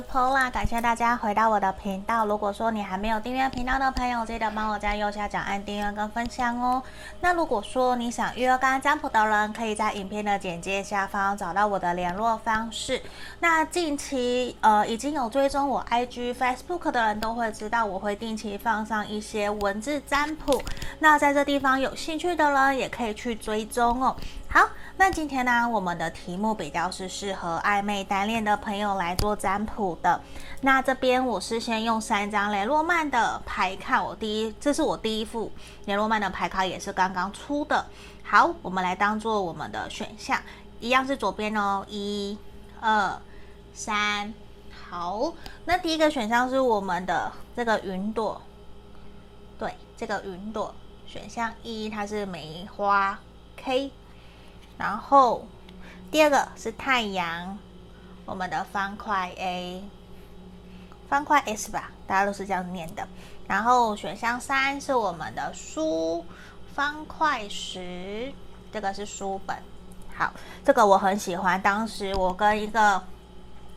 是 Paula，感谢大家回到我的频道。如果说你还没有订阅频道的朋友，记得帮我在右下角按订阅跟分享哦。那如果说你想预约个案占卜的人，可以在影片的简介下方找到我的联络方式。那近期呃已经有追踪我 IG、Facebook 的人都会知道，我会定期放上一些文字占卜。那在这地方有兴趣的人也可以去追踪哦。好，那今天呢，我们的题目比较是适合暧昧单恋的朋友来做占卜的。那这边我是先用三张雷诺曼的牌卡，我第一，这是我第一副雷诺曼的牌卡，也是刚刚出的。好，我们来当做我们的选项，一样是左边哦，一、二、三。好，那第一个选项是我们的这个云朵，对，这个云朵选项一，它是梅花 K。然后第二个是太阳，我们的方块 A，方块 S 吧，大家都是这样念的。然后选项三是我们的书，方块十，这个是书本。好，这个我很喜欢。当时我跟一个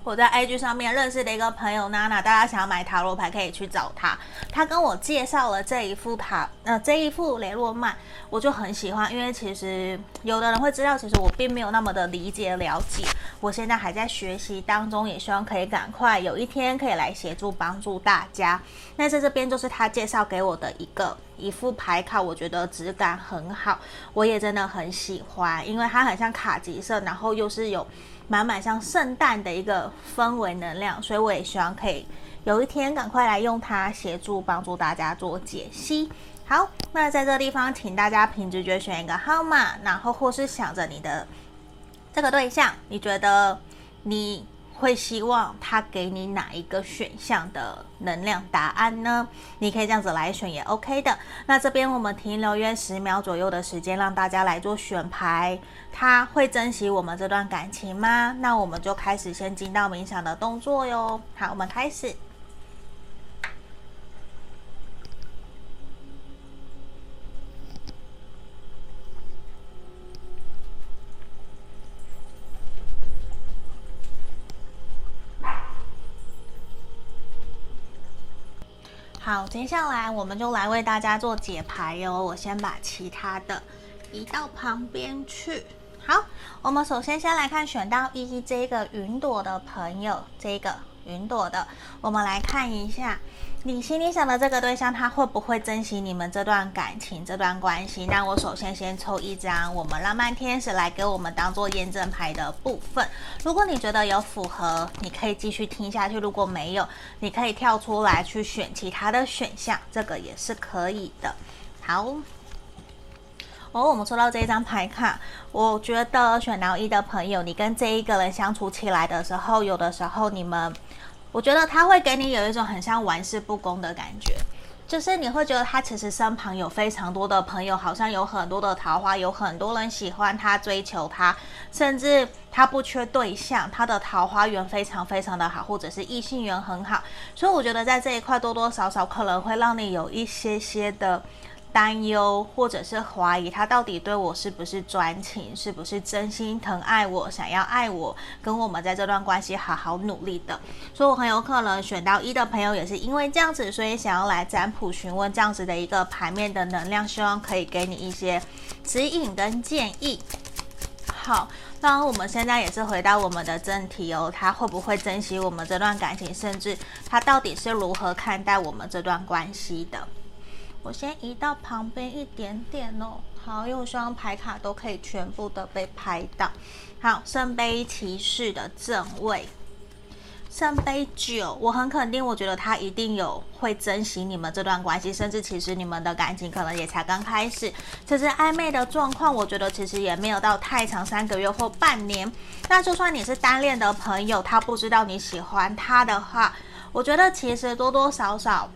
我在 IG 上面认识的一个朋友娜娜，大家想要买塔罗牌可以去找他。他跟我介绍了这一副塔，呃，这一副雷诺曼，我就很喜欢。因为其实有的人会知道，其实我并没有那么的理解了解。我现在还在学习当中，也希望可以赶快有一天可以来协助帮助大家。那在这边就是他介绍给我的一个一副牌卡，我觉得质感很好，我也真的很喜欢，因为它很像卡其色，然后又是有。满满像圣诞的一个氛围能量，所以我也希望可以有一天赶快来用它协助帮助大家做解析。好，那在这地方，请大家凭直觉选一个号码，然后或是想着你的这个对象，你觉得你。会希望他给你哪一个选项的能量答案呢？你可以这样子来选也 OK 的。那这边我们停留约十秒左右的时间，让大家来做选牌。他会珍惜我们这段感情吗？那我们就开始先进到冥想的动作哟。好，我们开始。好，接下来我们就来为大家做解牌哟。我先把其他的移到旁边去。好，我们首先先来看选到一一这个云朵的朋友，这个云朵的，我们来看一下。你心里想的这个对象，他会不会珍惜你们这段感情、这段关系？那我首先先抽一张我们浪漫天使来给我们当做验证牌的部分。如果你觉得有符合，你可以继续听下去；如果没有，你可以跳出来去选其他的选项，这个也是可以的。好，哦，我们抽到这一张牌卡，我觉得选到一的朋友，你跟这一个人相处起来的时候，有的时候你们。我觉得他会给你有一种很像玩世不恭的感觉，就是你会觉得他其实身旁有非常多的朋友，好像有很多的桃花，有很多人喜欢他、追求他，甚至他不缺对象，他的桃花源非常非常的好，或者是异性缘很好。所以我觉得在这一块多多少少可能会让你有一些些的。担忧或者是怀疑他到底对我是不是专情，是不是真心疼爱我，想要爱我，跟我们在这段关系好好努力的。所以我很有可能选到一的朋友也是因为这样子，所以想要来占卜询问这样子的一个牌面的能量，希望可以给你一些指引跟建议。好，那我们现在也是回到我们的正题哦，他会不会珍惜我们这段感情，甚至他到底是如何看待我们这段关系的？我先移到旁边一点点哦。好，因为我希望牌卡都可以全部的被拍到。好，圣杯骑士的正位，圣杯九，我很肯定，我觉得他一定有会珍惜你们这段关系，甚至其实你们的感情可能也才刚开始，其实暧昧的状况。我觉得其实也没有到太长，三个月或半年。那就算你是单恋的朋友，他不知道你喜欢他的话，我觉得其实多多少少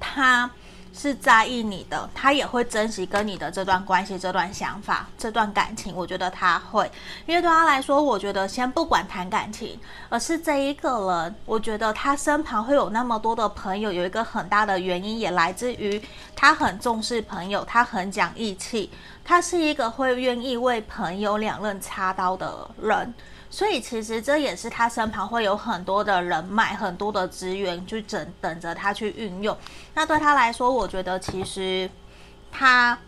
他。是在意你的，他也会珍惜跟你的这段关系、这段想法、这段感情。我觉得他会，因为对他来说，我觉得先不管谈感情，而是这一个人，我觉得他身旁会有那么多的朋友，有一个很大的原因也来自于他很重视朋友，他很讲义气，他是一个会愿意为朋友两刃插刀的人。所以其实这也是他身旁会有很多的人脉、很多的资源，去等等着他去运用。那对他来说，我觉得其实他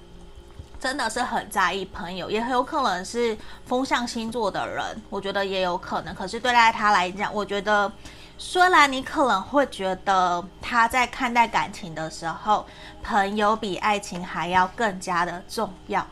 真的是很在意朋友，也很有可能是风象星座的人，我觉得也有可能。可是对待他来讲，我觉得虽然你可能会觉得他在看待感情的时候，朋友比爱情还要更加的重要。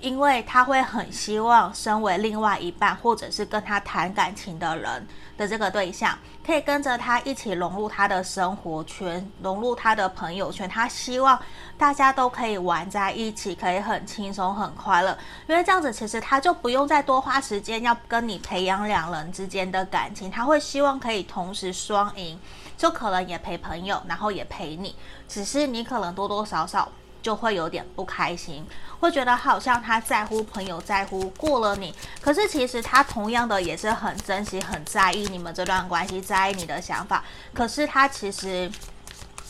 因为他会很希望，身为另外一半，或者是跟他谈感情的人的这个对象，可以跟着他一起融入他的生活圈，融入他的朋友圈。他希望大家都可以玩在一起，可以很轻松、很快乐。因为这样子，其实他就不用再多花时间要跟你培养两人之间的感情。他会希望可以同时双赢，就可能也陪朋友，然后也陪你。只是你可能多多少少。就会有点不开心，会觉得好像他在乎朋友，在乎过了你，可是其实他同样的也是很珍惜、很在意你们这段关系，在意你的想法。可是他其实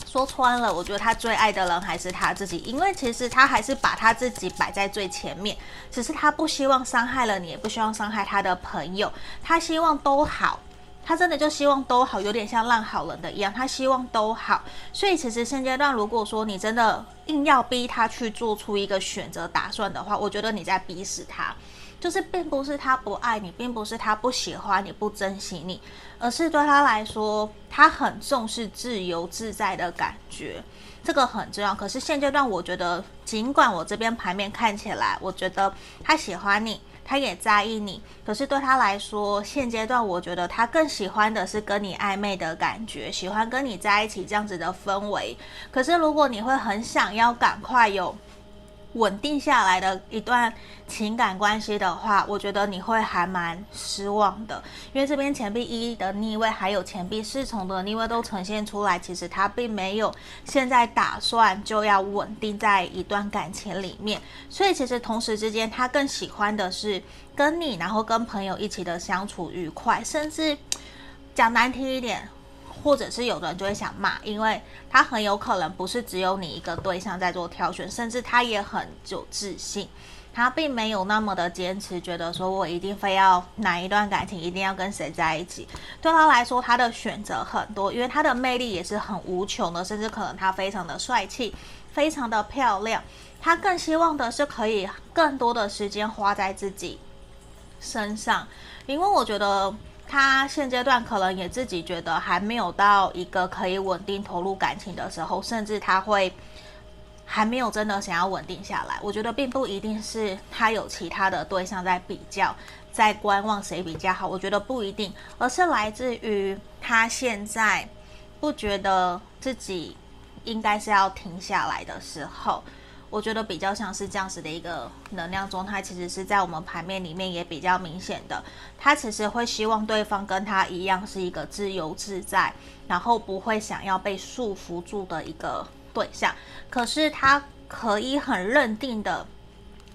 说穿了，我觉得他最爱的人还是他自己，因为其实他还是把他自己摆在最前面，只是他不希望伤害了你，也不希望伤害他的朋友，他希望都好。他真的就希望都好，有点像烂好人的一样，他希望都好。所以其实现阶段，如果说你真的硬要逼他去做出一个选择打算的话，我觉得你在逼死他。就是并不是他不爱你，并不是他不喜欢你，不珍惜你，而是对他来说，他很重视自由自在的感觉，这个很重要。可是现阶段，我觉得尽管我这边牌面看起来，我觉得他喜欢你。他也在意你，可是对他来说，现阶段我觉得他更喜欢的是跟你暧昧的感觉，喜欢跟你在一起这样子的氛围。可是如果你会很想要赶快有。稳定下来的一段情感关系的话，我觉得你会还蛮失望的，因为这边钱币一的逆位，还有钱币侍从的逆位都呈现出来，其实他并没有现在打算就要稳定在一段感情里面，所以其实同时之间，他更喜欢的是跟你，然后跟朋友一起的相处愉快，甚至讲难听一点。或者是有的人就会想骂，因为他很有可能不是只有你一个对象在做挑选，甚至他也很有自信，他并没有那么的坚持，觉得说我一定非要哪一段感情一定要跟谁在一起。对他来说，他的选择很多，因为他的魅力也是很无穷的，甚至可能他非常的帅气，非常的漂亮。他更希望的是可以更多的时间花在自己身上，因为我觉得。他现阶段可能也自己觉得还没有到一个可以稳定投入感情的时候，甚至他会还没有真的想要稳定下来。我觉得并不一定是他有其他的对象在比较，在观望谁比较好。我觉得不一定，而是来自于他现在不觉得自己应该是要停下来的时候。我觉得比较像是这样子的一个能量状态，其实是在我们牌面里面也比较明显的。他其实会希望对方跟他一样是一个自由自在，然后不会想要被束缚住的一个对象。可是他可以很认定的。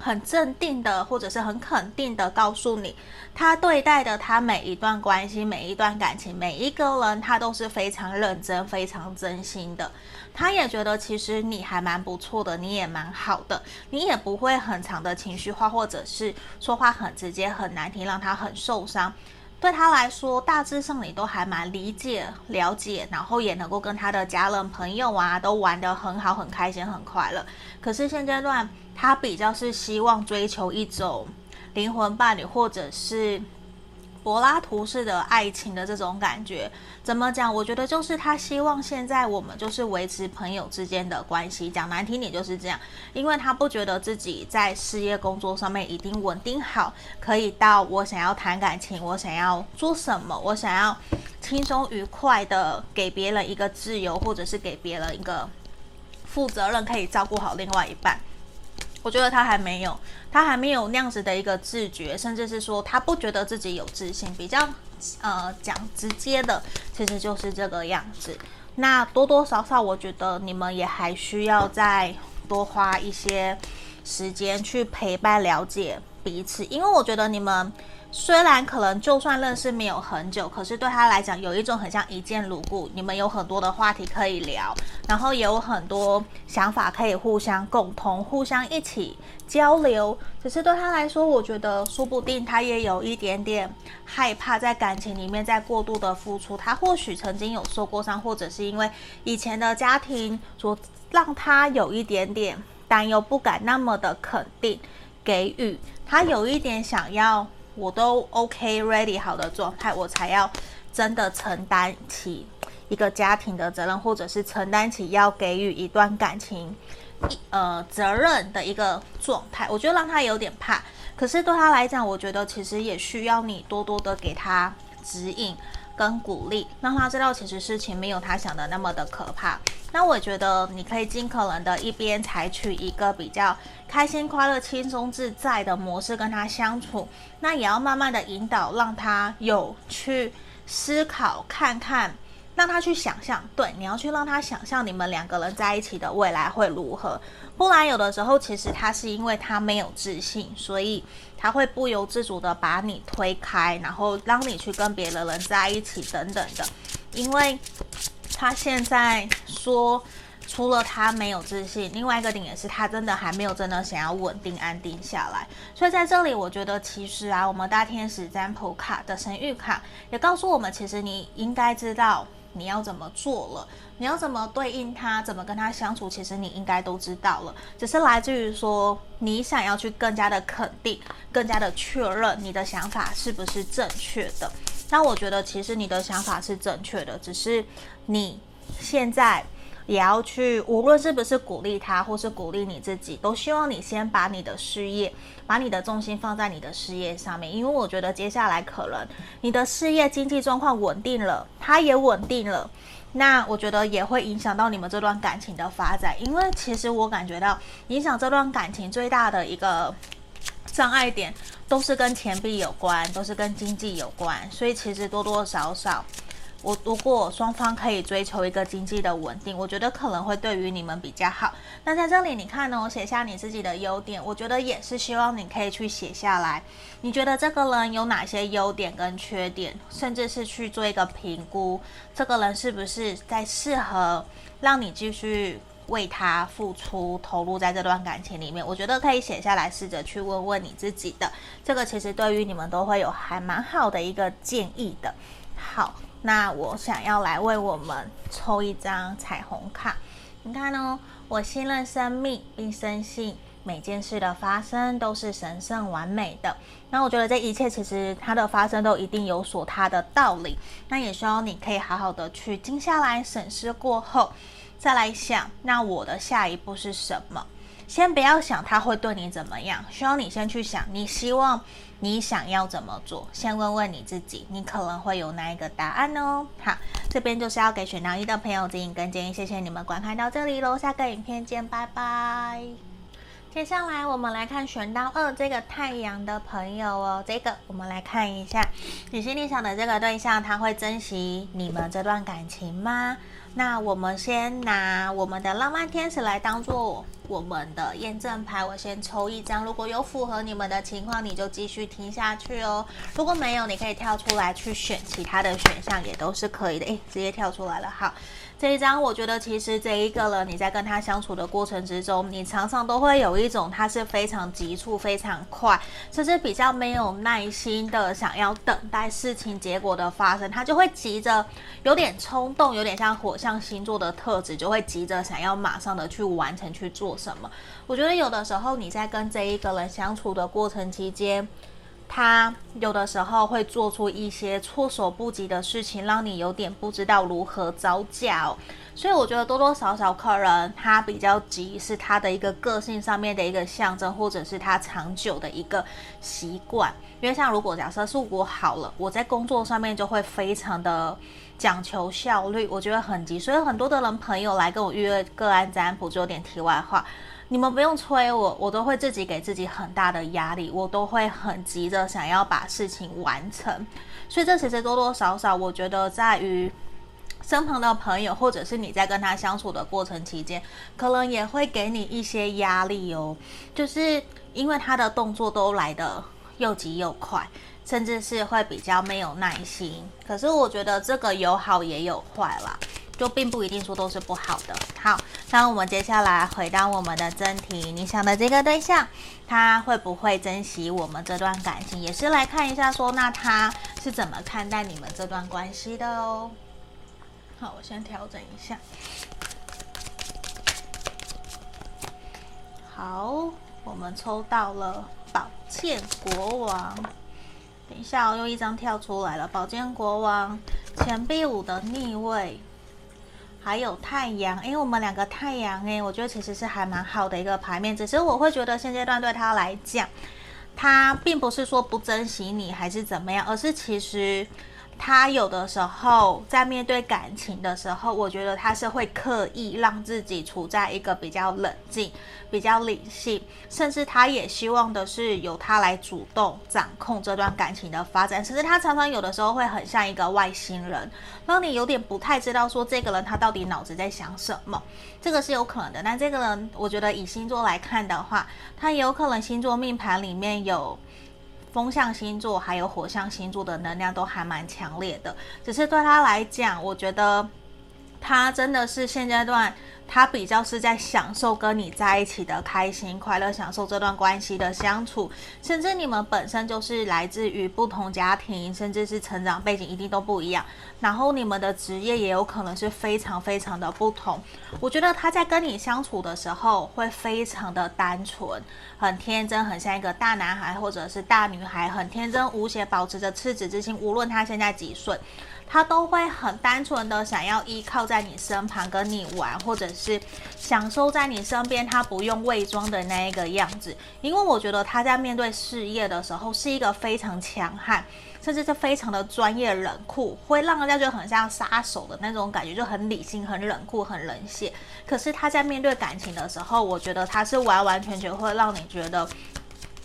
很镇定的，或者是很肯定的告诉你，他对待的他每一段关系、每一段感情、每一个人，他都是非常认真、非常真心的。他也觉得其实你还蛮不错的，你也蛮好的，你也不会很长的情绪化，或者是说话很直接、很难听，让他很受伤。对他来说，大致上你都还蛮理解、了解，然后也能够跟他的家人、朋友啊都玩得很好、很开心、很快乐。可是现阶段，他比较是希望追求一种灵魂伴侣，或者是。柏拉图式的爱情的这种感觉，怎么讲？我觉得就是他希望现在我们就是维持朋友之间的关系，讲难听点就是这样，因为他不觉得自己在事业工作上面已经稳定好，可以到我想要谈感情，我想要做什么，我想要轻松愉快的给别人一个自由，或者是给别人一个负责任，可以照顾好另外一半。我觉得他还没有，他还没有那样子的一个自觉，甚至是说他不觉得自己有自信。比较呃讲直接的，其实就是这个样子。那多多少少，我觉得你们也还需要再多花一些时间去陪伴、了解彼此，因为我觉得你们虽然可能就算认识没有很久，可是对他来讲有一种很像一见如故，你们有很多的话题可以聊，然后也有很多想法可以互相共同、互相一起交流。只是对他来说，我觉得说不定他也有一点点害怕在感情里面再过度的付出。他或许曾经有受过伤，或者是因为以前的家庭所让他有一点点担忧，不敢那么的肯定给予。他有一点想要。我都 OK ready 好的状态，我才要真的承担起一个家庭的责任，或者是承担起要给予一段感情一呃责任的一个状态。我觉得让他有点怕，可是对他来讲，我觉得其实也需要你多多的给他指引跟鼓励，让他知道其实事情没有他想的那么的可怕。那我觉得你可以尽可能的一边采取一个比较开心、快乐、轻松、自在的模式跟他相处，那也要慢慢的引导，让他有去思考、看看，让他去想象。对，你要去让他想象你们两个人在一起的未来会如何。不然有的时候其实他是因为他没有自信，所以他会不由自主的把你推开，然后让你去跟别的人在一起等等的，因为。他现在说，除了他没有自信，另外一个点也是他真的还没有真的想要稳定安定下来。所以在这里，我觉得其实啊，我们大天使占卜卡的神諭卡也告诉我们，其实你应该知道你要怎么做了，你要怎么对应他，怎么跟他相处，其实你应该都知道了。只是来自于说，你想要去更加的肯定，更加的确认你的想法是不是正确的。那我觉得其实你的想法是正确的，只是你现在也要去，无论是不是鼓励他，或是鼓励你自己，都希望你先把你的事业，把你的重心放在你的事业上面，因为我觉得接下来可能你的事业经济状况稳定了，他也稳定了，那我觉得也会影响到你们这段感情的发展，因为其实我感觉到影响这段感情最大的一个障碍点。都是跟钱币有关，都是跟经济有关，所以其实多多少少，我如果双方可以追求一个经济的稳定，我觉得可能会对于你们比较好。那在这里，你看呢？我写下你自己的优点，我觉得也是希望你可以去写下来。你觉得这个人有哪些优点跟缺点，甚至是去做一个评估，这个人是不是在适合让你继续。为他付出、投入在这段感情里面，我觉得可以写下来，试着去问问你自己的。这个其实对于你们都会有还蛮好的一个建议的。好，那我想要来为我们抽一张彩虹卡。你看哦，我信任生命，并深信每件事的发生都是神圣完美的。那我觉得这一切其实它的发生都一定有所它的道理。那也希望你可以好好的去静下来审视过后。再来想，那我的下一步是什么？先不要想他会对你怎么样，需要你先去想，你希望你想要怎么做？先问问你自己，你可能会有哪一个答案哦。好，这边就是要给选到一的朋友指引跟建议，谢谢你们观看到这里喽，下个影片见，拜拜。接下来我们来看选到二这个太阳的朋友哦，这个我们来看一下，你心里想的这个对象，他会珍惜你们这段感情吗？那我们先拿我们的浪漫天使来当做我们的验证牌，我先抽一张，如果有符合你们的情况，你就继续听下去哦。如果没有，你可以跳出来去选其他的选项，也都是可以的。诶，直接跳出来了，好。这一张，我觉得其实这一个人，你在跟他相处的过程之中，你常常都会有一种他是非常急促、非常快，甚至比较没有耐心的想要等待事情结果的发生，他就会急着，有点冲动，有点像火象星座的特质，就会急着想要马上的去完成去做什么。我觉得有的时候你在跟这一个人相处的过程期间，他有的时候会做出一些措手不及的事情，让你有点不知道如何招架哦。所以我觉得多多少少客人他比较急，是他的一个个性上面的一个象征，或者是他长久的一个习惯。因为像如果假设是我好了，我在工作上面就会非常的讲求效率，我觉得很急。所以很多的人朋友来跟我约个案占卜，就有点题外话。你们不用催我，我都会自己给自己很大的压力，我都会很急着想要把事情完成。所以这其实多多少少，我觉得在于身旁的朋友，或者是你在跟他相处的过程期间，可能也会给你一些压力哦。就是因为他的动作都来得又急又快，甚至是会比较没有耐心。可是我觉得这个有好也有坏啦，就并不一定说都是不好的。好，那我们接下来回到我们的正题，你想的这个对象，他会不会珍惜我们这段感情？也是来看一下说，那他是怎么看待你们这段关系的哦。好，我先调整一下。好，我们抽到了宝剑国王。等一下，我又一张跳出来了，宝剑国王、钱币五的逆位，还有太阳。因为，我们两个太阳，哎，我觉得其实是还蛮好的一个牌面。只是我会觉得现阶段对他来讲，他并不是说不珍惜你还是怎么样，而是其实。他有的时候在面对感情的时候，我觉得他是会刻意让自己处在一个比较冷静、比较理性，甚至他也希望的是由他来主动掌控这段感情的发展。甚至他常常有的时候会很像一个外星人，让你有点不太知道说这个人他到底脑子在想什么。这个是有可能的。那这个人，我觉得以星座来看的话，他有可能星座命盘里面有。风象星座还有火象星座的能量都还蛮强烈的，只是对他来讲，我觉得他真的是现阶段。他比较是在享受跟你在一起的开心快乐，享受这段关系的相处，甚至你们本身就是来自于不同家庭，甚至是成长背景一定都不一样，然后你们的职业也有可能是非常非常的不同。我觉得他在跟你相处的时候会非常的单纯，很天真，很像一个大男孩或者是大女孩，很天真无邪，保持着赤子之心，无论他现在几岁。他都会很单纯的想要依靠在你身旁跟你玩，或者是享受在你身边，他不用伪装的那一个样子。因为我觉得他在面对事业的时候是一个非常强悍，甚至是非常的专业冷酷，会让人家觉得很像杀手的那种感觉，就很理性、很冷酷、很冷血。可是他在面对感情的时候，我觉得他是完完全全会让你觉得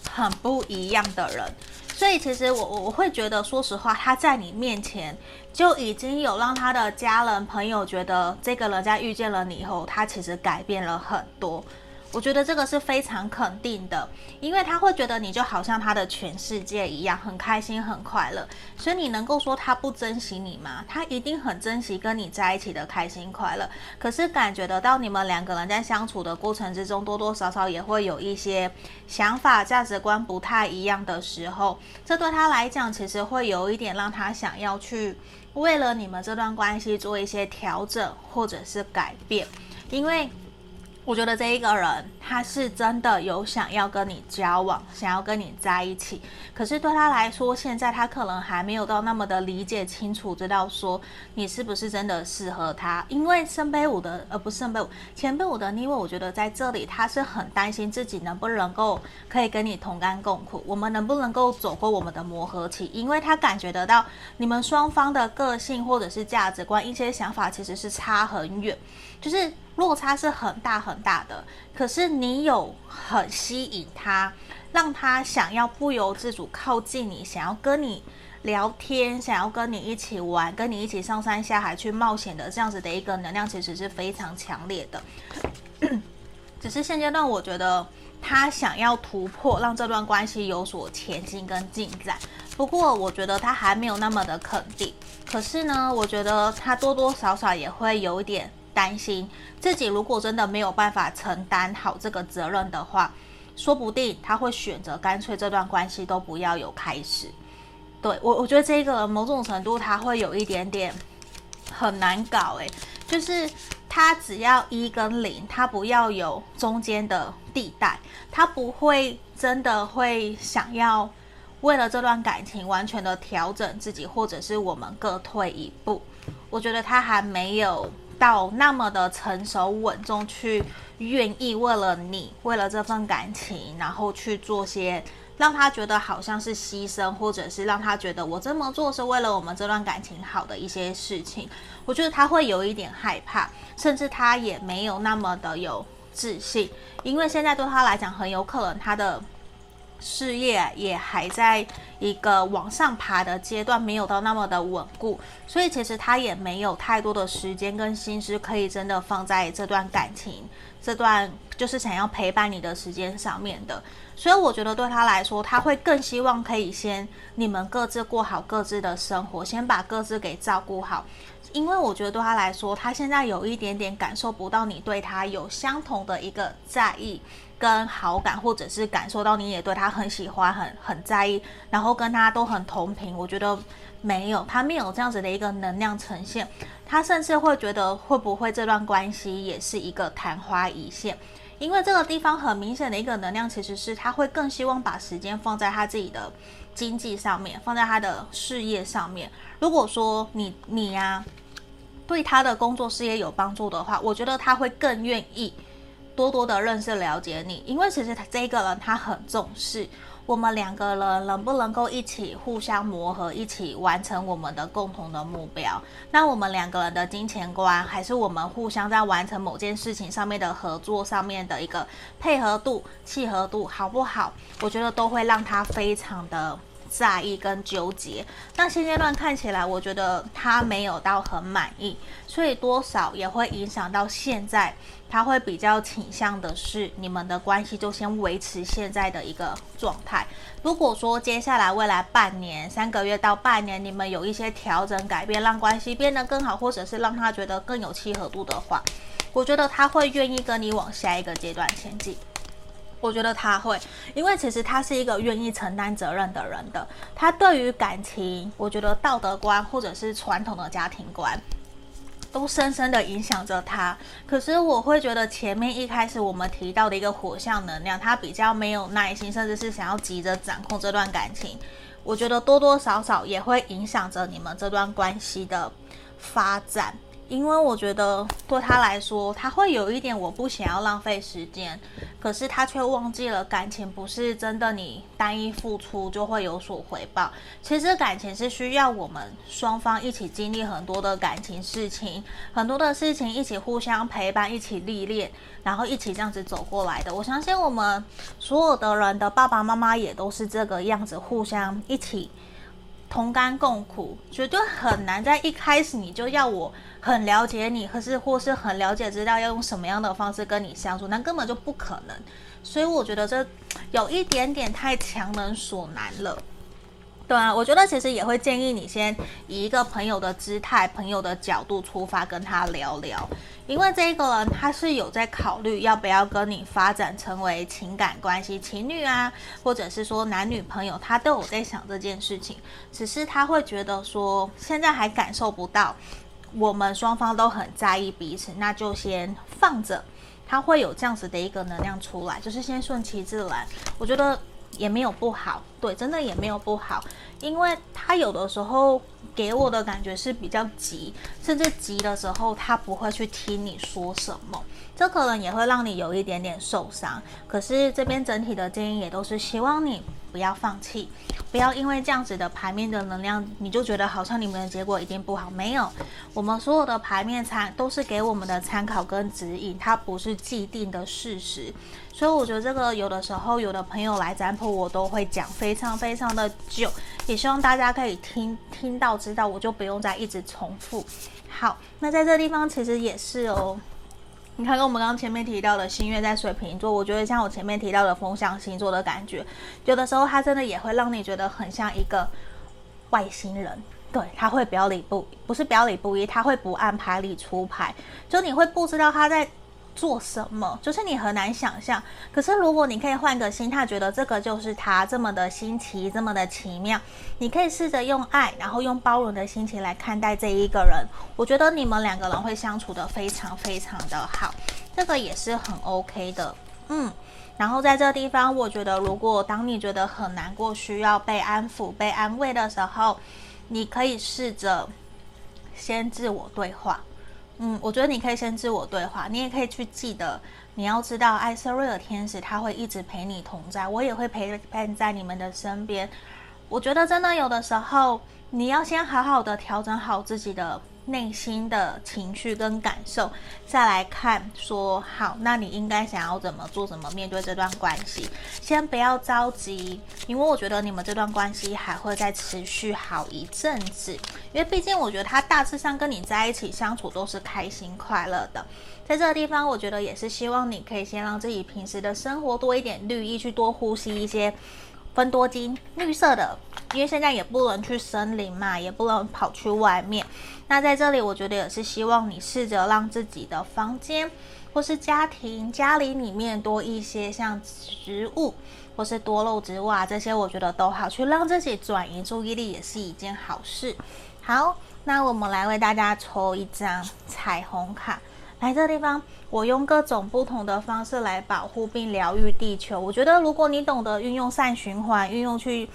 很不一样的人。所以其实我我会觉得，说实话，他在你面前就已经有让他的家人朋友觉得，这个人在遇见了你以后，他其实改变了很多。我觉得这个是非常肯定的，因为他会觉得你就好像他的全世界一样，很开心、很快乐。所以你能够说他不珍惜你吗？他一定很珍惜跟你在一起的开心快乐。可是感觉得到你们两个人在相处的过程之中，多多少少也会有一些想法、价值观不太一样的时候，这对他来讲其实会有一点让他想要去为了你们这段关系做一些调整或者是改变，因为。我觉得这一个人，他是真的有想要跟你交往，想要跟你在一起。可是对他来说，现在他可能还没有到那么的理解清楚，知道说你是不是真的适合他。因为圣杯五的，呃，不是圣杯五，前辈五的逆位，我觉得在这里他是很担心自己能不能够可以跟你同甘共苦，我们能不能够走过我们的磨合期？因为他感觉得到你们双方的个性或者是价值观、一些想法其实是差很远，就是。落差是很大很大的，可是你有很吸引他，让他想要不由自主靠近你，想要跟你聊天，想要跟你一起玩，跟你一起上山下海去冒险的这样子的一个能量，其实是非常强烈的。只是现阶段，我觉得他想要突破，让这段关系有所前进跟进展。不过，我觉得他还没有那么的肯定。可是呢，我觉得他多多少少也会有一点。担心自己如果真的没有办法承担好这个责任的话，说不定他会选择干脆这段关系都不要有开始。对，我，我觉得这个某种程度他会有一点点很难搞诶，就是他只要一跟零，他不要有中间的地带，他不会真的会想要为了这段感情完全的调整自己，或者是我们各退一步。我觉得他还没有。到那么的成熟稳重，去愿意为了你，为了这份感情，然后去做些让他觉得好像是牺牲，或者是让他觉得我这么做是为了我们这段感情好的一些事情，我觉得他会有一点害怕，甚至他也没有那么的有自信，因为现在对他来讲，很有可能他的事业也还在一个往上爬的阶段，没有到那么的稳固，所以其实他也没有太多的时间跟心思可以真的放在这段感情、这段就是想要陪伴你的时间上面的。所以我觉得对他来说，他会更希望可以先你们各自过好各自的生活，先把各自给照顾好。因为我觉得对他来说，他现在有一点点感受不到你对他有相同的一个在意跟好感，或者是感受到你也对他很喜欢、很很在意，然后跟他都很同频。我觉得没有，他没有这样子的一个能量呈现。他甚至会觉得会不会这段关系也是一个昙花一现？因为这个地方很明显的一个能量，其实是他会更希望把时间放在他自己的经济上面，放在他的事业上面。如果说你你呀、对他的工作事业有帮助的话，我觉得他会更愿意多多的认识了解你，因为其实他这个人他很重视我们两个人能不能够一起互相磨合，一起完成我们的共同的目标。那我们两个人的金钱观，还是我们互相在完成某件事情上面的合作上面的一个配合度、契合度好不好？我觉得都会让他非常的。在意跟纠结，那现阶段看起来，我觉得他没有到很满意，所以多少也会影响到现在，他会比较倾向的是你们的关系就先维持现在的一个状态。如果说接下来未来半年、三个月到半年，你们有一些调整改变，让关系变得更好，或者是让他觉得更有契合度的话，我觉得他会愿意跟你往下一个阶段前进。我觉得他会，因为其实他是一个愿意承担责任的人的。他对于感情，我觉得道德观或者是传统的家庭观，都深深的影响着他。可是我会觉得前面一开始我们提到的一个火象能量，他比较没有耐心，甚至是想要急着掌控这段感情。我觉得多多少少也会影响着你们这段关系的发展。因为我觉得对他来说，他会有一点我不想要浪费时间，可是他却忘记了感情不是真的你单一付出就会有所回报。其实感情是需要我们双方一起经历很多的感情事情，很多的事情一起互相陪伴，一起历练，然后一起这样子走过来的。我相信我们所有的人的爸爸妈妈也都是这个样子，互相一起。同甘共苦，绝对很难在一开始你就要我很了解你，可是或是很了解知道要用什么样的方式跟你相处，那根本就不可能。所以我觉得这有一点点太强人所难了。对啊，我觉得其实也会建议你先以一个朋友的姿态、朋友的角度出发跟他聊聊。因为这个人他是有在考虑要不要跟你发展成为情感关系，情侣啊，或者是说男女朋友，他都有在想这件事情。只是他会觉得说，现在还感受不到我们双方都很在意彼此，那就先放着。他会有这样子的一个能量出来，就是先顺其自然。我觉得也没有不好，对，真的也没有不好，因为他有的时候。给我的感觉是比较急，甚至急的时候他不会去听你说什么，这可能也会让你有一点点受伤。可是这边整体的建议也都是希望你不要放弃，不要因为这样子的牌面的能量，你就觉得好像你们的结果一定不好。没有，我们所有的牌面参都是给我们的参考跟指引，它不是既定的事实。所以我觉得这个有的时候有的朋友来占卜，我都会讲非常非常的久，也希望大家可以听听到知道，我就不用再一直重复。好，那在这地方其实也是哦，你看跟我们刚刚前面提到的星月在水瓶座，我觉得像我前面提到的风象星座的感觉，有的时候它真的也会让你觉得很像一个外星人，对，他会表里不不是表里不一，他会不按牌理出牌，就你会不知道他在。做什么，就是你很难想象。可是如果你可以换个心态，觉得这个就是他这么的新奇，这么的奇妙，你可以试着用爱，然后用包容的心情来看待这一个人。我觉得你们两个人会相处得非常非常的好，这个也是很 OK 的。嗯，然后在这地方，我觉得如果当你觉得很难过，需要被安抚、被安慰的时候，你可以试着先自我对话。嗯，我觉得你可以先自我对话，你也可以去记得，你要知道艾瑟瑞尔天使他会一直陪你同在，我也会陪伴在你们的身边。我觉得真的有的时候，你要先好好的调整好自己的内心的情绪跟感受，再来看说好，那你应该想要怎么做，怎么面对这段关系？先不要着急，因为我觉得你们这段关系还会再持续好一阵子。因为毕竟我觉得他大致上跟你在一起相处都是开心快乐的，在这个地方，我觉得也是希望你可以先让自己平时的生活多一点绿意，去多呼吸一些。分多金绿色的，因为现在也不能去森林嘛，也不能跑去外面。那在这里，我觉得也是希望你试着让自己的房间或是家庭家里里面多一些像植物，或是多肉植物啊，这些我觉得都好，去让自己转移注意力也是一件好事。好，那我们来为大家抽一张彩虹卡。来这个地方，我用各种不同的方式来保护并疗愈地球。我觉得，如果你懂得运用善循环，运用去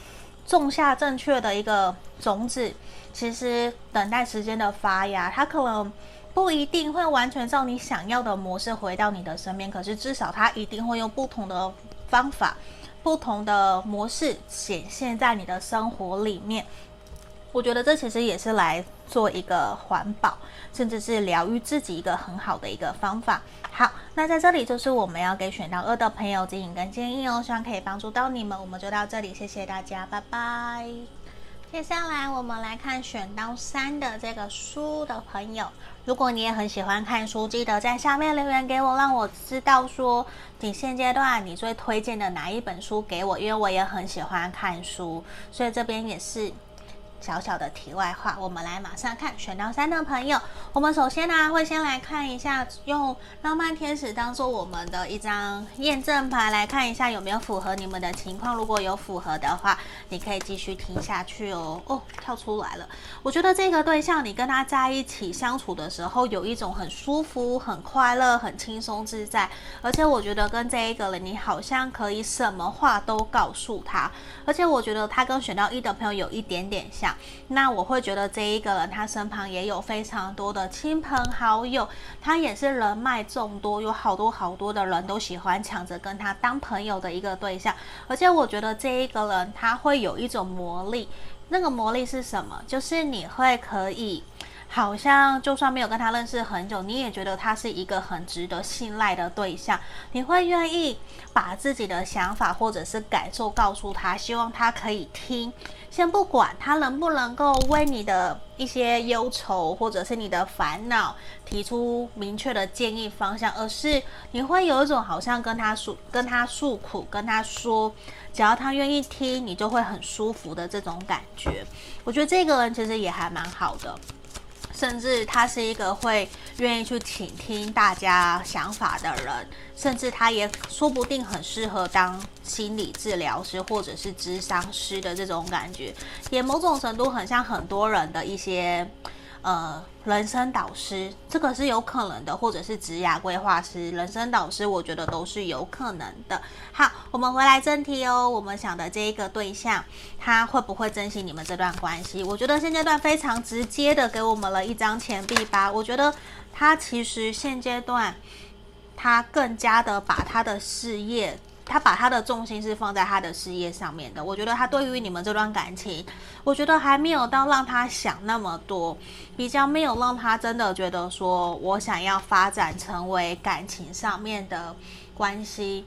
种下正确的一个种子，其实等待时间的发芽，它可能不一定会完全照你想要的模式回到你的身边，可是至少它一定会用不同的方法、不同的模式显现在你的生活里面。我觉得这其实也是来做一个环保，甚至是疗愈自己一个很好的一个方法。好，那在这里就是我们要给选到二的朋友指引跟建议哦，希望可以帮助到你们。我们就到这里，谢谢大家，拜拜。接下来我们来看选到三的这个书的朋友，如果你也很喜欢看书，记得在下面留言给我，让我知道说你现阶段你最推荐的哪一本书给我，因为我也很喜欢看书，所以这边也是。小小的题外话，我们来马上看选到三的朋友。我们首先呢、会先来看一下，用浪漫天使当做我们的一张验证牌，来看一下有没有符合你们的情况。如果有符合的话，你可以继续听下去哦。哦，跳出来了。我觉得这个对象，你跟他在一起相处的时候，有一种很舒服、很快乐、很轻松自在。而且我觉得跟这一个人，你好像可以什么话都告诉他。而且我觉得他跟选到一的朋友有一点点像。那我会觉得这一个人，他身旁也有非常多的亲朋好友，他也是人脉众多，有好多好多的人都喜欢抢着跟他当朋友的一个对象。而且我觉得这一个人他会有一种魔力，那个魔力是什么？就是你会可以。好像就算没有跟他认识很久，你也觉得他是一个很值得信赖的对象。你会愿意把自己的想法或者是感受告诉他，希望他可以听。先不管他能不能够为你的一些忧愁或者是你的烦恼提出明确的建议方向，而是你会有一种好像跟他诉、跟他诉苦、跟他说，只要他愿意听，你就会很舒服的这种感觉。我觉得这个人其实也还蛮好的。甚至他是一个会愿意去倾听大家想法的人，甚至他也说不定很适合当心理治疗师或者是智商师的这种感觉，也某种程度很像很多人的一些。呃，人生导师这个是有可能的，或者是职涯规划师、人生导师，我觉得都是有可能的。好，我们回来正题哦。我们想的这一个对象，他会不会珍惜你们这段关系？我觉得现阶段非常直接的给我们了一张钱币吧。我觉得他其实现阶段，他更加的把他的事业。他把他的重心是放在他的事业上面的。我觉得他对于你们这段感情，我觉得还没有到让他想那么多，比较没有让他真的觉得说我想要发展成为感情上面的关系。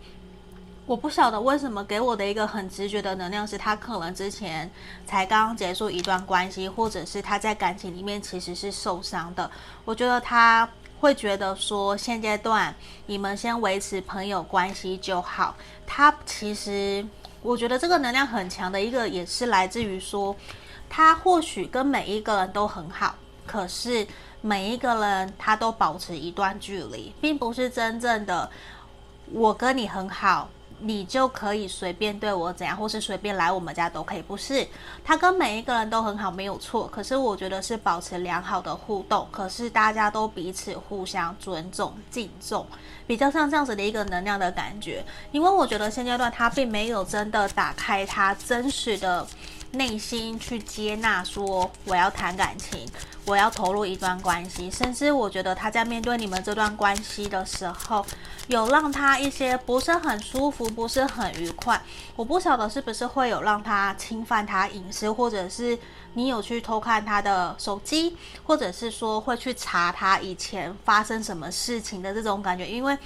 我不晓得为什么给我的一个很直觉的能量是他可能之前才刚刚结束一段关系，或者是他在感情里面其实是受伤的。我觉得他。会觉得说，现阶段你们先维持朋友关系就好。他其实，我觉得这个能量很强的一个，也是来自于说，他或许跟每一个人都很好，可是每一个人他都保持一段距离，并不是真正的我跟你很好。你就可以随便对我怎样，或是随便来我们家都可以，不是？他跟每一个人都很好，没有错。可是我觉得是保持良好的互动，可是大家都彼此互相尊重、敬重，比较像这样子的一个能量的感觉。因为我觉得现阶段他并没有真的打开他真实的内心去接纳，说我要谈感情，我要投入一段关系，甚至我觉得他在面对你们这段关系的时候，有让他一些不是很舒服，不是很愉快。我不晓得是不是会有让他侵犯他隐私，或者是你有去偷看他的手机，或者是说会去查他以前发生什么事情的这种感觉，因为。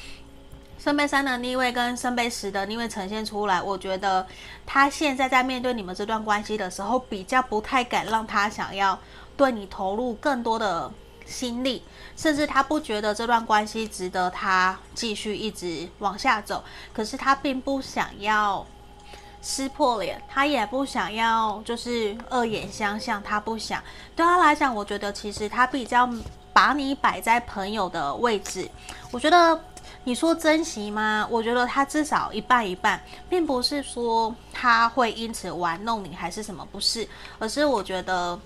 圣杯三的逆位跟圣杯十的逆位呈现出来，我觉得他现在在面对你们这段关系的时候，比较不太敢让他想要对你投入更多的心力，甚至他不觉得这段关系值得他继续一直往下走。可是他并不想要撕破脸，他也不想要就是恶言相向，他不想。对他来讲，我觉得其实他比较把你摆在朋友的位置，我觉得。你说珍惜吗？我觉得他至少一半一半，并不是说他会因此玩弄你还是什么，不是，而是我觉得。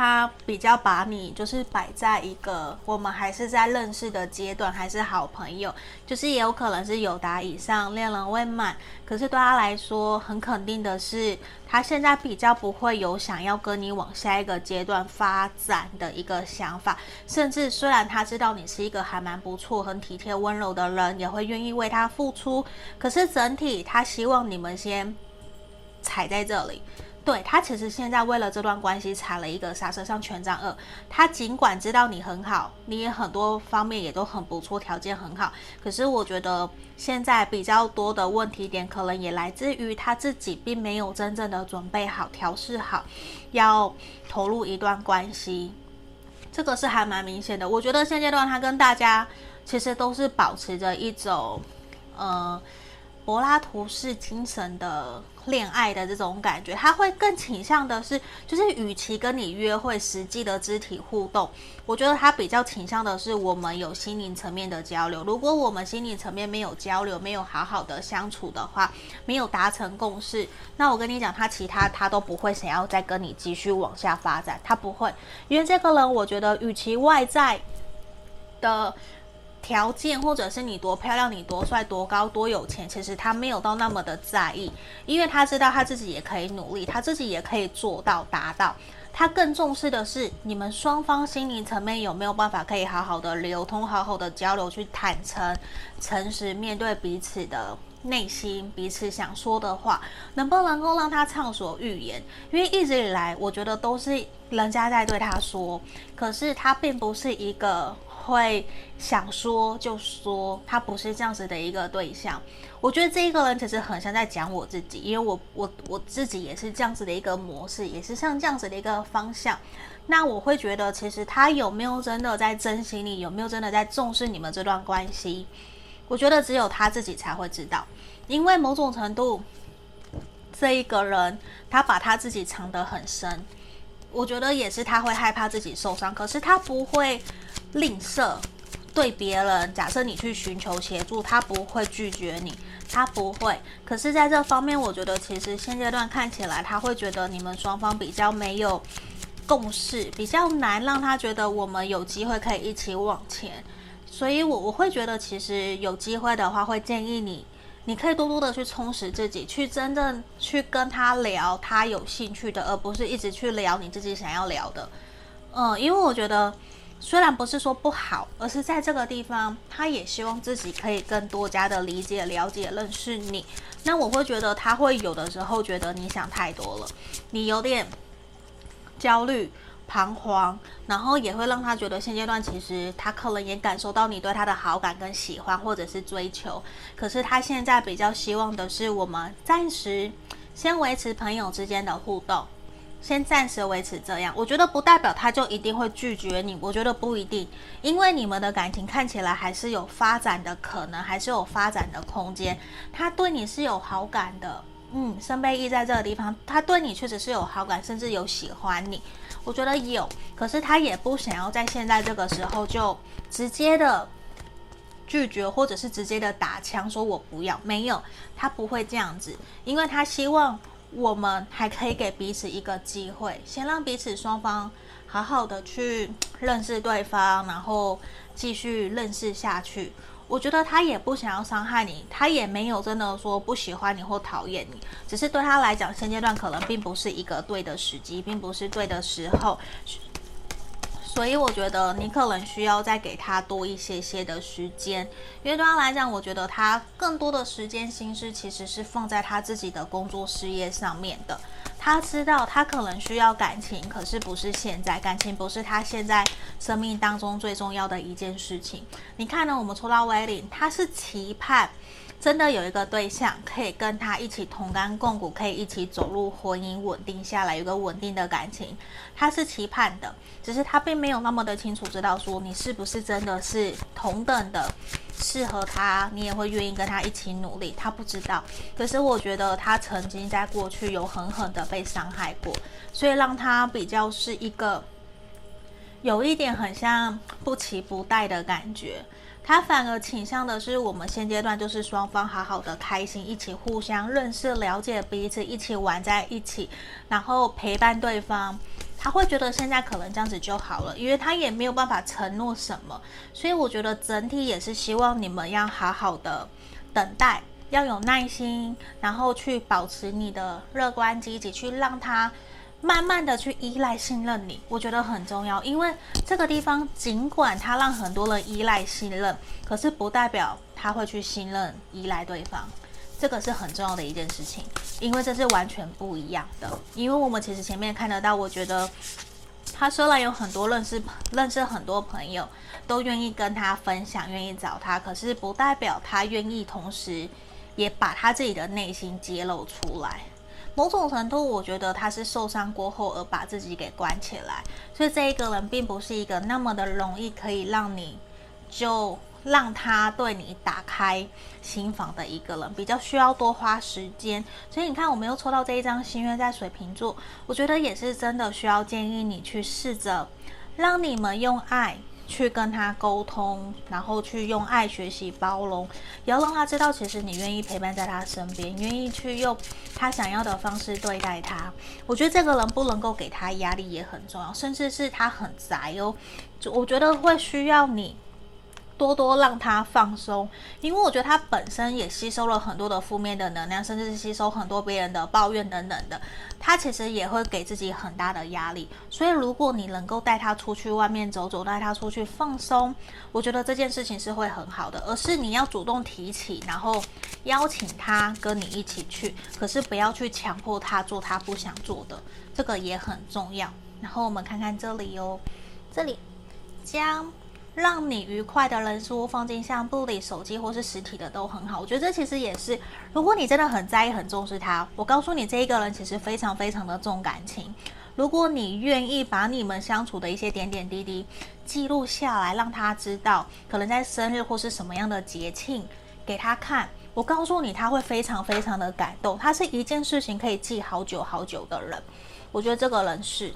他比较把你就是摆在一个我们还是在认识的阶段，还是好朋友，就是也有可能是友达以上，恋人未满。可是对他来说，很肯定的是，他现在比较不会有想要跟你往下一个阶段发展的一个想法。甚至虽然他知道你是一个还蛮不错、很体贴、温柔的人，也会愿意为他付出，可是整体他希望你们先踩在这里。对，他其实现在为了这段关系踩了一个刹车，像权杖二。他尽管知道你很好，你也很多方面也都很不错，条件很好。可是我觉得现在比较多的问题点，可能也来自于他自己并没有真正的准备好、调试好，要投入一段关系。这个是还蛮明显的。我觉得现阶段他跟大家其实都是保持着一种，呃。柏拉图式精神的恋爱的这种感觉，他会更倾向的是，就是与其跟你约会，实际的肢体互动，我觉得他比较倾向的是我们有心灵层面的交流。如果我们心灵层面没有交流，没有好好的相处的话，没有达成共识，那我跟你讲，他其他他都不会想要再跟你继续往下发展，他不会，因为这个人，我觉得与其外在的。条件，或者是你多漂亮，你多帅，多高，多有钱，其实他没有到那么的在意，因为他知道他自己也可以努力，他自己也可以做到达到。他更重视的是你们双方心灵层面有没有办法可以好好的流通，好好的交流，去坦诚、诚实面对彼此的内心，彼此想说的话，能不能够让他畅所欲言？因为一直以来，我觉得都是人家在对他说，可是他并不是一个。会想说就说，他不是这样子的一个对象。我觉得这一个人其实很像在讲我自己，因为我我我自己也是这样子的一个模式，也是像这样子的一个方向。那我会觉得，其实他有没有真的在珍惜你，有没有真的在重视你们这段关系？我觉得只有他自己才会知道，因为某种程度，这一个人他把他自己藏得很深。我觉得也是他会害怕自己受伤，可是他不会。吝啬对别人，假设你去寻求协助，他不会拒绝你，他不会。可是，在这方面，我觉得其实现阶段看起来，他会觉得你们双方比较没有共识，比较难让他觉得我们有机会可以一起往前。所以我我会觉得，其实有机会的话，会建议你，你可以多多的去充实自己，去真正去跟他聊他有兴趣的，而不是一直去聊你自己想要聊的。嗯，因为我觉得。虽然不是说不好，而是在这个地方，他也希望自己可以更多加的理解、了解、认识你。那我会觉得他会有的时候觉得你想太多了，你有点焦虑、彷徨，然后也会让他觉得现阶段其实他可能也感受到你对他的好感跟喜欢，或者是追求。可是他现在比较希望的是我们暂时先维持朋友之间的互动。先暂时维持这样，我觉得不代表他就一定会拒绝你，我觉得不一定，因为你们的感情看起来还是有发展的可能，还是有发展的空间。他对你是有好感的，嗯，圣杯一在这个地方，他对你确实是有好感，甚至有喜欢你，我觉得有。可是他也不想要在现在这个时候就直接的拒绝，或者是直接的打枪说我不要，没有，他不会这样子，因为他希望。我们还可以给彼此一个机会，先让彼此双方好好的去认识对方，然后继续认识下去。我觉得他也不想要伤害你，他也没有真的说不喜欢你或讨厌你，只是对他来讲，现阶段可能并不是一个对的时机，并不是对的时候。所以我觉得你可能需要再给他多一些些的时间，因为对他来讲，我觉得他更多的时间心思其实是放在他自己的工作事业上面的。他知道他可能需要感情，可是不是现在，感情不是他现在生命当中最重要的一件事情。你看呢？我们抽到威灵，他是期盼。真的有一个对象可以跟他一起同甘共苦，可以一起走入婚姻，稳定下来，有个稳定的感情，他是期盼的，只是他并没有那么的清楚知道说你是不是真的是同等的适合他，你也会愿意跟他一起努力，他不知道。可是我觉得他曾经在过去有狠狠的被伤害过，所以让他比较是一个有一点很像不期不待的感觉。他反而倾向的是，我们现阶段就是双方好好的开心，一起互相认识、了解彼此，一起玩在一起，然后陪伴对方。他会觉得现在可能这样子就好了，因为他也没有办法承诺什么。所以我觉得整体也是希望你们要好好的等待，要有耐心，然后去保持你的乐观积极，去让他。慢慢的去依赖信任你，我觉得很重要，因为这个地方尽管他让很多人依赖信任，可是不代表他会去信任依赖对方，这个是很重要的一件事情，因为这是完全不一样的。因为我们其实前面看得到，我觉得他虽然有很多认识认识很多朋友，都愿意跟他分享，愿意找他，可是不代表他愿意同时也把他自己的内心揭露出来。某种程度，我觉得他是受伤过后而把自己给关起来，所以这一个人并不是一个那么的容易可以让你就让他对你打开心房的一个人，比较需要多花时间。所以你看，我们又抽到这一张心愿在水瓶座，我觉得也是真的需要建议你去试着让你们用爱。去跟他沟通，然后去用爱学习包容，也要让他知道，其实你愿意陪伴在他身边，愿意去用他想要的方式对待他。我觉得这个人不能够给他压力也很重要，甚至是他很宅哦，就我觉得会需要你。多多让他放松，因为我觉得他本身也吸收了很多的负面的能量，甚至是吸收很多别人的抱怨等等的，他其实也会给自己很大的压力。所以如果你能够带他出去外面走走，带他出去放松，我觉得这件事情是会很好的。而是你要主动提起，然后邀请他跟你一起去，可是不要去强迫他做他不想做的，这个也很重要。然后我们看看这里哦，这里将。让你愉快的人事物放进相簿里，手机或是实体的都很好。我觉得这其实也是，如果你真的很在意、很重视他，我告诉你，这一个人其实非常非常的重感情。如果你愿意把你们相处的一些点点滴滴记录下来，让他知道，可能在生日或是什么样的节庆给他看，我告诉你，他会非常非常的感动。他是一件事情可以记好久好久的人，我觉得这个人是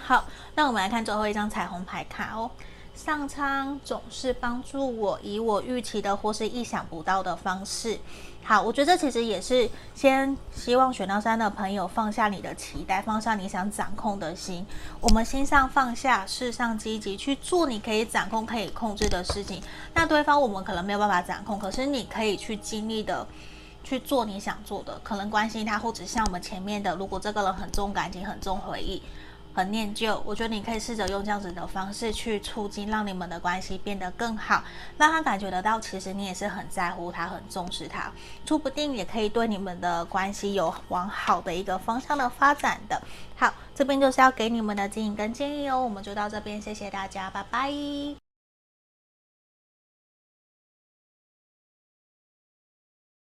好。那我们来看最后一张彩虹牌卡哦。上苍总是帮助我，以我预期的或是意想不到的方式。好，我觉得这其实也是先希望选到三的朋友放下你的期待，放下你想掌控的心。我们心上放下，事上积极去做你可以掌控、可以控制的事情。那对方我们可能没有办法掌控，可是你可以去尽力的去做你想做的。可能关心他，或者像我们前面的，如果这个人很重感情、很重回忆。很念旧，我觉得你可以试着用这样子的方式去促进，让你们的关系变得更好，让他感觉得到，其实你也是很在乎他，很重视他，说不定也可以对你们的关系有往好的一个方向的发展的。好，这边就是要给你们的建议跟建议哦，我们就到这边，谢谢大家，拜拜。